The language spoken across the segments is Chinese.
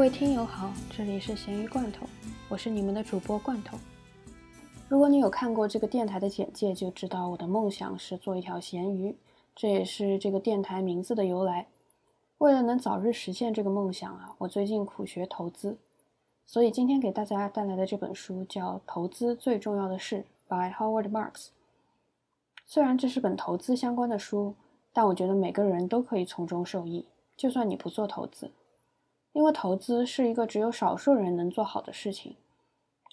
各位听友好，这里是咸鱼罐头，我是你们的主播罐头。如果你有看过这个电台的简介，就知道我的梦想是做一条咸鱼，这也是这个电台名字的由来。为了能早日实现这个梦想啊，我最近苦学投资，所以今天给大家带来的这本书叫《投资最重要的事》by Howard Marks。虽然这是本投资相关的书，但我觉得每个人都可以从中受益，就算你不做投资。因为投资是一个只有少数人能做好的事情，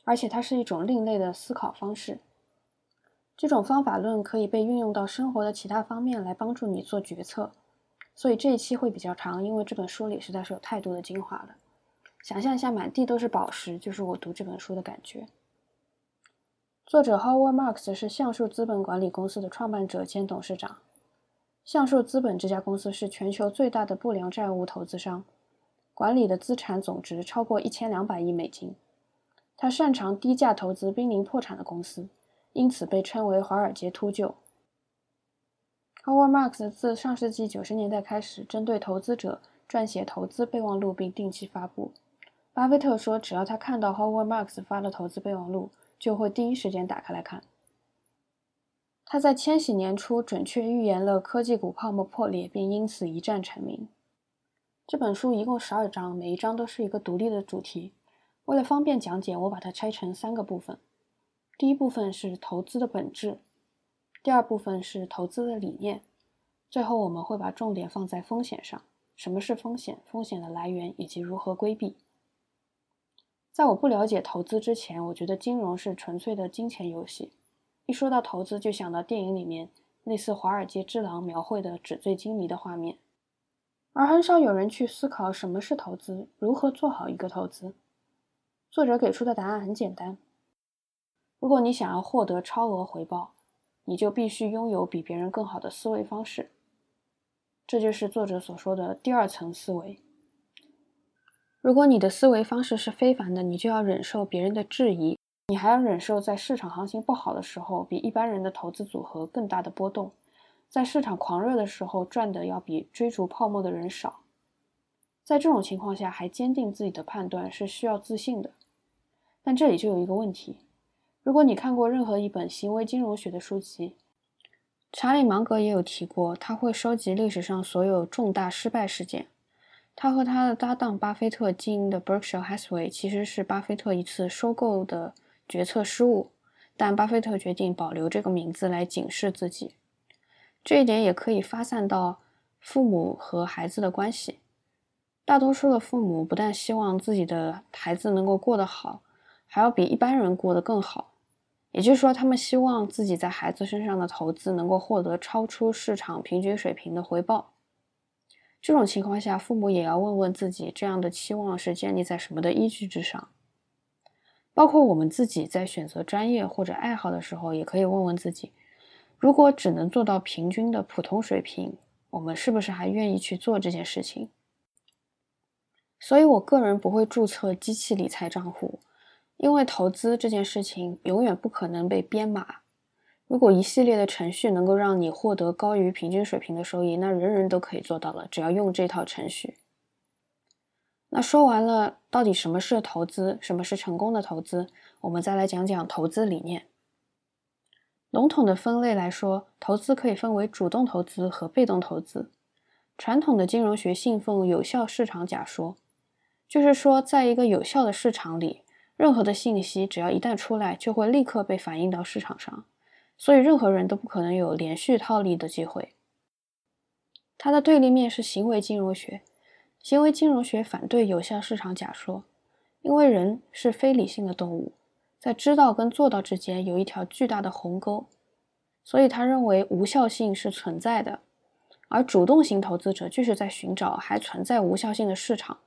而且它是一种另类的思考方式。这种方法论可以被运用到生活的其他方面来帮助你做决策。所以这一期会比较长，因为这本书里实在是有太多的精华了。想象一下，满地都是宝石，就是我读这本书的感觉。作者 Howard Marks 是橡树资本管理公司的创办者兼董事长。橡树资本这家公司是全球最大的不良债务投资商。管理的资产总值超过一千两百亿美金，他擅长低价投资濒临破产的公司，因此被称为“华尔街秃鹫”。Howard Marks 自上世纪九十年代开始，针对投资者撰写投资备忘录并定期发布。巴菲特说，只要他看到 Howard Marks 发的投资备忘录，就会第一时间打开来看。他在千禧年初准确预言了科技股泡沫破裂，并因此一战成名。这本书一共十二章，每一章都是一个独立的主题。为了方便讲解，我把它拆成三个部分。第一部分是投资的本质，第二部分是投资的理念，最后我们会把重点放在风险上。什么是风险？风险的来源以及如何规避？在我不了解投资之前，我觉得金融是纯粹的金钱游戏。一说到投资，就想到电影里面类似《华尔街之狼》描绘的纸醉金迷的画面。而很少有人去思考什么是投资，如何做好一个投资。作者给出的答案很简单：如果你想要获得超额回报，你就必须拥有比别人更好的思维方式。这就是作者所说的第二层思维。如果你的思维方式是非凡的，你就要忍受别人的质疑，你还要忍受在市场行情不好的时候，比一般人的投资组合更大的波动。在市场狂热的时候，赚的要比追逐泡沫的人少。在这种情况下，还坚定自己的判断是需要自信的。但这里就有一个问题：如果你看过任何一本行为金融学的书籍，查理芒格也有提过，他会收集历史上所有重大失败事件。他和他的搭档巴菲特经营的 Berkshire Hathaway 其实是巴菲特一次收购的决策失误，但巴菲特决定保留这个名字来警示自己。这一点也可以发散到父母和孩子的关系。大多数的父母不但希望自己的孩子能够过得好，还要比一般人过得更好。也就是说，他们希望自己在孩子身上的投资能够获得超出市场平均水平的回报。这种情况下，父母也要问问自己，这样的期望是建立在什么的依据之上？包括我们自己在选择专业或者爱好的时候，也可以问问自己。如果只能做到平均的普通水平，我们是不是还愿意去做这件事情？所以，我个人不会注册机器理财账户，因为投资这件事情永远不可能被编码。如果一系列的程序能够让你获得高于平均水平的收益，那人人都可以做到了，只要用这套程序。那说完了，到底什么是投资，什么是成功的投资？我们再来讲讲投资理念。笼统的分类来说，投资可以分为主动投资和被动投资。传统的金融学信奉有效市场假说，就是说，在一个有效的市场里，任何的信息只要一旦出来，就会立刻被反映到市场上，所以任何人都不可能有连续套利的机会。它的对立面是行为金融学，行为金融学反对有效市场假说，因为人是非理性的动物。在知道跟做到之间有一条巨大的鸿沟，所以他认为无效性是存在的。而主动型投资者就是在寻找还存在无效性的市场。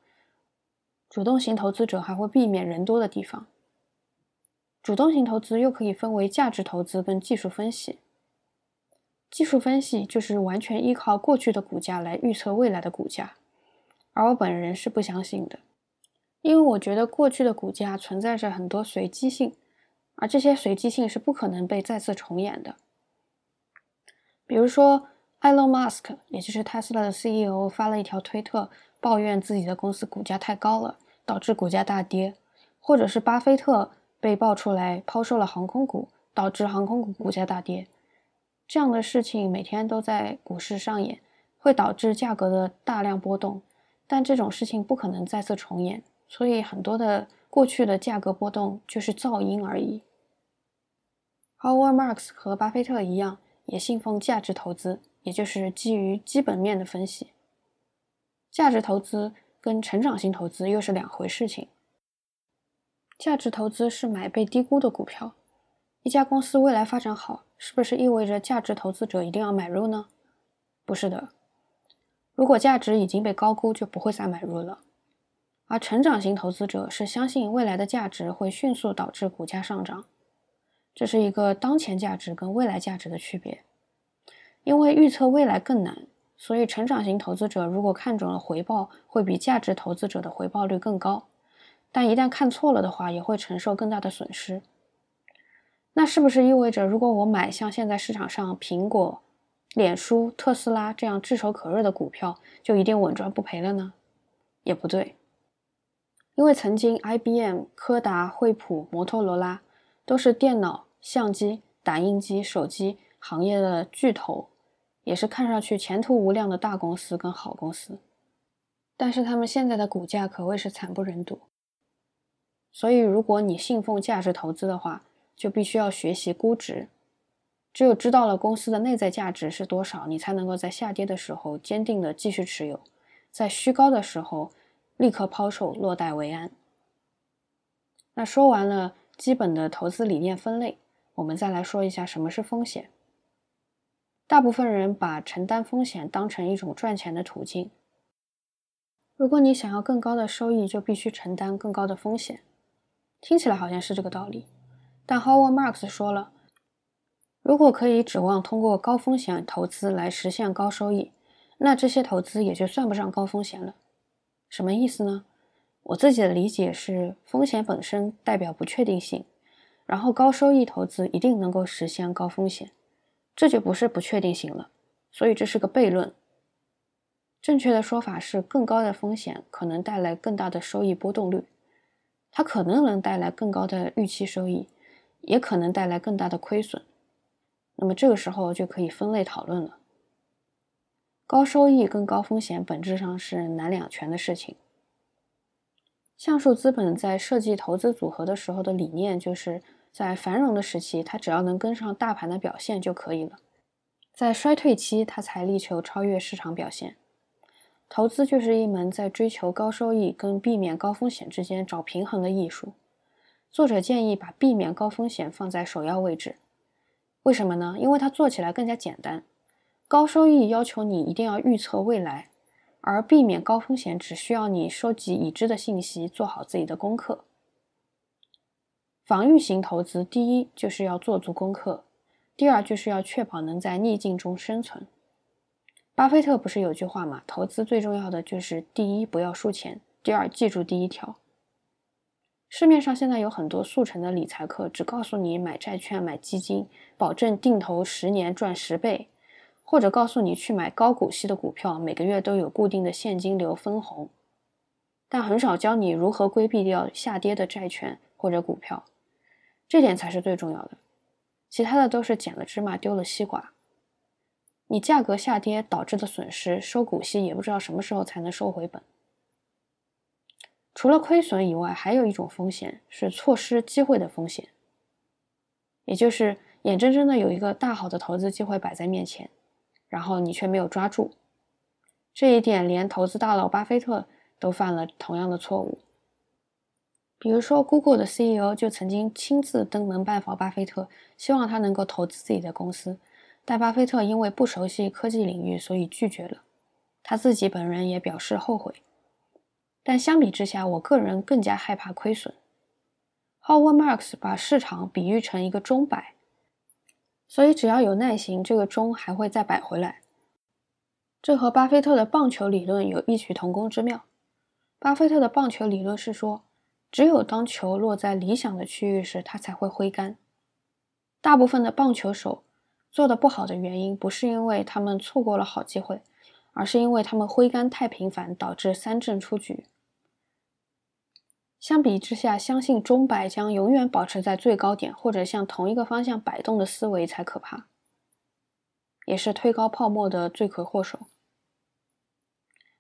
主动型投资者还会避免人多的地方。主动型投资又可以分为价值投资跟技术分析。技术分析就是完全依靠过去的股价来预测未来的股价，而我本人是不相信的。因为我觉得过去的股价存在着很多随机性，而这些随机性是不可能被再次重演的。比如说，埃隆·马斯克，也就是特斯拉的 CEO，发了一条推特，抱怨自己的公司股价太高了，导致股价大跌，或者是巴菲特被爆出来抛售了航空股，导致航空股股价大跌。这样的事情每天都在股市上演，会导致价格的大量波动。但这种事情不可能再次重演，所以很多的过去的价格波动就是噪音而已。Howard Marks 和巴菲特一样，也信奉价值投资，也就是基于基本面的分析。价值投资跟成长型投资又是两回事情。价值投资是买被低估的股票。一家公司未来发展好，是不是意味着价值投资者一定要买入呢？不是的。如果价值已经被高估，就不会再买入了。而成长型投资者是相信未来的价值会迅速导致股价上涨，这是一个当前价值跟未来价值的区别。因为预测未来更难，所以成长型投资者如果看准了回报，会比价值投资者的回报率更高。但一旦看错了的话，也会承受更大的损失。那是不是意味着，如果我买像现在市场上苹果？脸书、特斯拉这样炙手可热的股票就一定稳赚不赔了呢？也不对，因为曾经 IBM、柯达、惠普、摩托罗拉都是电脑、相机、打印机、手机行业的巨头，也是看上去前途无量的大公司跟好公司，但是他们现在的股价可谓是惨不忍睹。所以，如果你信奉价值投资的话，就必须要学习估值。只有知道了公司的内在价值是多少，你才能够在下跌的时候坚定的继续持有，在虚高的时候立刻抛售，落袋为安。那说完了基本的投资理念分类，我们再来说一下什么是风险。大部分人把承担风险当成一种赚钱的途径。如果你想要更高的收益，就必须承担更高的风险。听起来好像是这个道理，但 Howard Marks 说了。如果可以指望通过高风险投资来实现高收益，那这些投资也就算不上高风险了。什么意思呢？我自己的理解是，风险本身代表不确定性，然后高收益投资一定能够实现高风险，这就不是不确定性了。所以这是个悖论。正确的说法是，更高的风险可能带来更大的收益波动率，它可能能带来更高的预期收益，也可能带来更大的亏损。那么这个时候就可以分类讨论了。高收益跟高风险本质上是难两全的事情。橡树资本在设计投资组合的时候的理念，就是在繁荣的时期，它只要能跟上大盘的表现就可以了；在衰退期，它才力求超越市场表现。投资就是一门在追求高收益跟避免高风险之间找平衡的艺术。作者建议把避免高风险放在首要位置。为什么呢？因为它做起来更加简单。高收益要求你一定要预测未来，而避免高风险只需要你收集已知的信息，做好自己的功课。防御型投资，第一就是要做足功课，第二就是要确保能在逆境中生存。巴菲特不是有句话吗？投资最重要的就是第一不要输钱，第二记住第一条。市面上现在有很多速成的理财课，只告诉你买债券、买基金，保证定投十年赚十倍，或者告诉你去买高股息的股票，每个月都有固定的现金流分红，但很少教你如何规避掉下跌的债券或者股票，这点才是最重要的。其他的都是捡了芝麻丢了西瓜，你价格下跌导致的损失，收股息也不知道什么时候才能收回本。除了亏损以外，还有一种风险是错失机会的风险，也就是眼睁睁的有一个大好的投资机会摆在面前，然后你却没有抓住。这一点连投资大佬巴菲特都犯了同样的错误。比如说，Google 的 CEO 就曾经亲自登门拜访巴菲特，希望他能够投资自己的公司，但巴菲特因为不熟悉科技领域，所以拒绝了。他自己本人也表示后悔。但相比之下，我个人更加害怕亏损。Howard Marks 把市场比喻成一个钟摆，所以只要有耐心，这个钟还会再摆回来。这和巴菲特的棒球理论有异曲同工之妙。巴菲特的棒球理论是说，只有当球落在理想的区域时，它才会挥杆。大部分的棒球手做的不好的原因，不是因为他们错过了好机会，而是因为他们挥杆太频繁，导致三振出局。相比之下，相信钟摆将永远保持在最高点，或者向同一个方向摆动的思维才可怕，也是推高泡沫的罪魁祸首。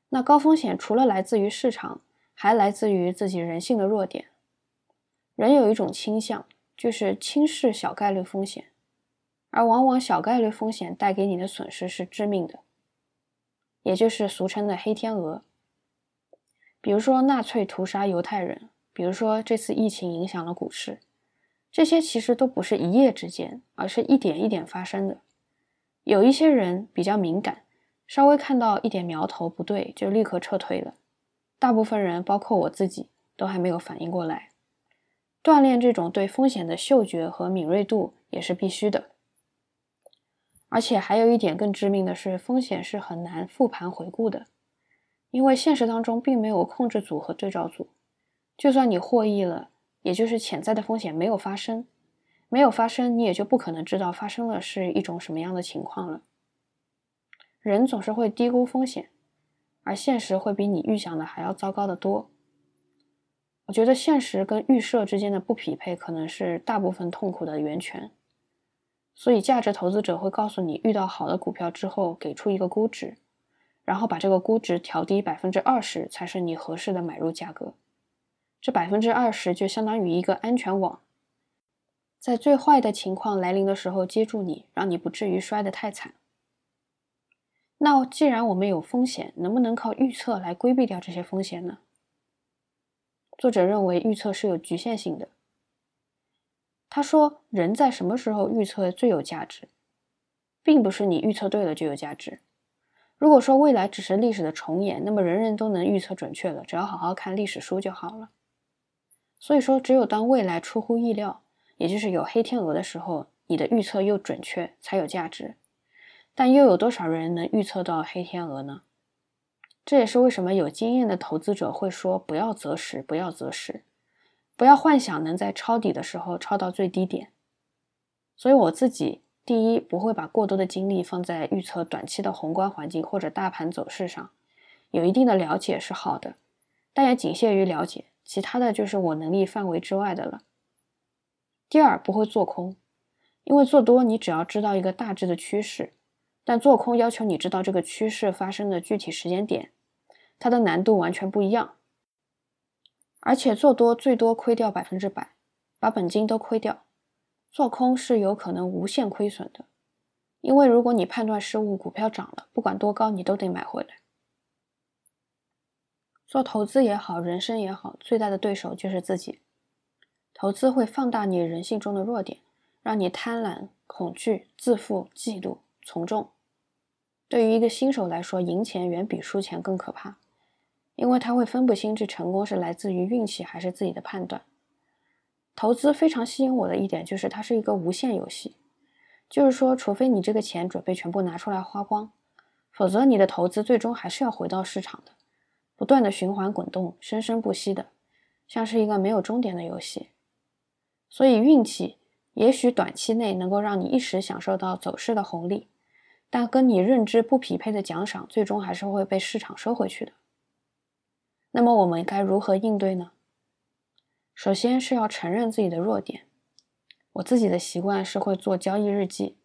那高风险除了来自于市场，还来自于自己人性的弱点。人有一种倾向，就是轻视小概率风险，而往往小概率风险带给你的损失是致命的，也就是俗称的黑天鹅。比如说纳粹屠杀犹太人，比如说这次疫情影响了股市，这些其实都不是一夜之间，而是一点一点发生的。有一些人比较敏感，稍微看到一点苗头不对就立刻撤退了。大部分人，包括我自己，都还没有反应过来。锻炼这种对风险的嗅觉和敏锐度也是必须的。而且还有一点更致命的是，风险是很难复盘回顾的。因为现实当中并没有控制组和对照组，就算你获益了，也就是潜在的风险没有发生，没有发生，你也就不可能知道发生了是一种什么样的情况了。人总是会低估风险，而现实会比你预想的还要糟糕的多。我觉得现实跟预设之间的不匹配，可能是大部分痛苦的源泉。所以，价值投资者会告诉你，遇到好的股票之后，给出一个估值。然后把这个估值调低百分之二十，才是你合适的买入价格。这百分之二十就相当于一个安全网，在最坏的情况来临的时候接住你，让你不至于摔得太惨。那既然我们有风险，能不能靠预测来规避掉这些风险呢？作者认为预测是有局限性的。他说，人在什么时候预测最有价值，并不是你预测对了就有价值。如果说未来只是历史的重演，那么人人都能预测准确了，只要好好看历史书就好了。所以说，只有当未来出乎意料，也就是有黑天鹅的时候，你的预测又准确，才有价值。但又有多少人能预测到黑天鹅呢？这也是为什么有经验的投资者会说：不要择时，不要择时，不要幻想能在抄底的时候抄到最低点。所以我自己。第一，不会把过多的精力放在预测短期的宏观环境或者大盘走势上，有一定的了解是好的，但也仅限于了解，其他的就是我能力范围之外的了。第二，不会做空，因为做多你只要知道一个大致的趋势，但做空要求你知道这个趋势发生的具体时间点，它的难度完全不一样，而且做多最多亏掉百分之百，把本金都亏掉。做空是有可能无限亏损的，因为如果你判断失误，股票涨了，不管多高，你都得买回来。做投资也好，人生也好，最大的对手就是自己。投资会放大你人性中的弱点，让你贪婪、恐惧、自负、嫉妒、从众。对于一个新手来说，赢钱远比输钱更可怕，因为他会分不清这成功是来自于运气还是自己的判断。投资非常吸引我的一点就是它是一个无限游戏，就是说，除非你这个钱准备全部拿出来花光，否则你的投资最终还是要回到市场的，不断的循环滚动，生生不息的，像是一个没有终点的游戏。所以运气也许短期内能够让你一时享受到走势的红利，但跟你认知不匹配的奖赏，最终还是会被市场收回去的。那么我们该如何应对呢？首先是要承认自己的弱点。我自己的习惯是会做交易日记，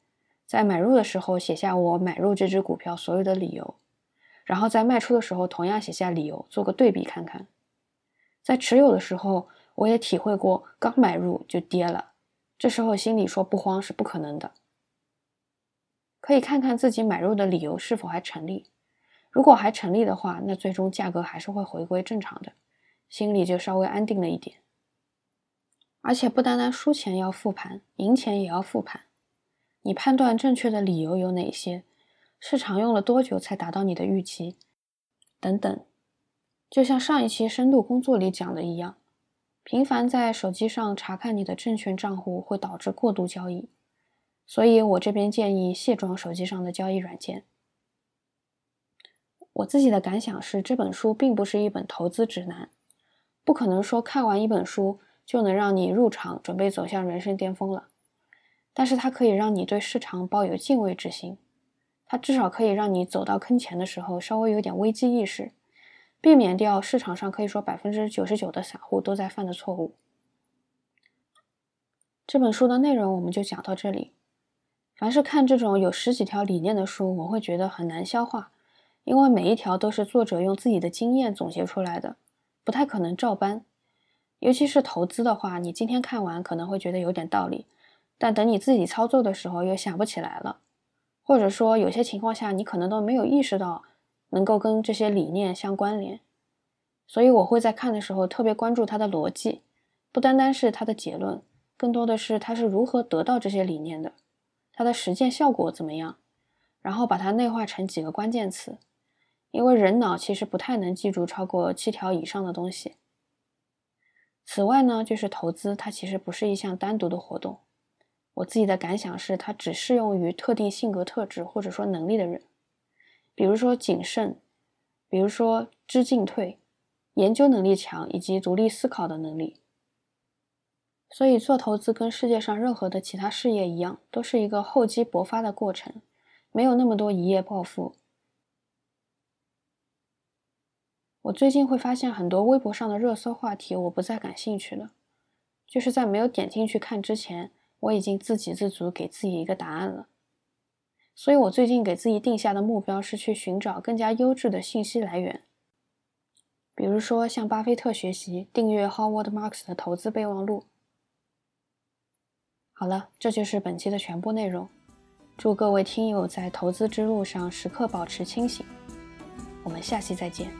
在买入的时候写下我买入这只股票所有的理由，然后在卖出的时候同样写下理由，做个对比看看。在持有的时候，我也体会过刚买入就跌了，这时候心里说不慌是不可能的。可以看看自己买入的理由是否还成立，如果还成立的话，那最终价格还是会回归正常的，心里就稍微安定了一点。而且不单单输钱要复盘，赢钱也要复盘。你判断正确的理由有哪些？市场用了多久才达到你的预期？等等。就像上一期深度工作里讲的一样，频繁在手机上查看你的证券账户会导致过度交易，所以我这边建议卸装手机上的交易软件。我自己的感想是，这本书并不是一本投资指南，不可能说看完一本书。就能让你入场，准备走向人生巅峰了。但是它可以让你对市场抱有敬畏之心，它至少可以让你走到坑前的时候稍微有点危机意识，避免掉市场上可以说百分之九十九的散户都在犯的错误。这本书的内容我们就讲到这里。凡是看这种有十几条理念的书，我会觉得很难消化，因为每一条都是作者用自己的经验总结出来的，不太可能照搬。尤其是投资的话，你今天看完可能会觉得有点道理，但等你自己操作的时候又想不起来了，或者说有些情况下你可能都没有意识到能够跟这些理念相关联。所以我会在看的时候特别关注它的逻辑，不单单是它的结论，更多的是它是如何得到这些理念的，它的实践效果怎么样，然后把它内化成几个关键词，因为人脑其实不太能记住超过七条以上的东西。此外呢，就是投资，它其实不是一项单独的活动。我自己的感想是，它只适用于特定性格特质或者说能力的人，比如说谨慎，比如说知进退，研究能力强以及独立思考的能力。所以做投资跟世界上任何的其他事业一样，都是一个厚积薄发的过程，没有那么多一夜暴富。我最近会发现很多微博上的热搜话题，我不再感兴趣了。就是在没有点进去看之前，我已经自给自足，给自己一个答案了。所以我最近给自己定下的目标是去寻找更加优质的信息来源，比如说向巴菲特学习，订阅 Howard Marks 的投资备忘录。好了，这就是本期的全部内容。祝各位听友在投资之路上时刻保持清醒。我们下期再见。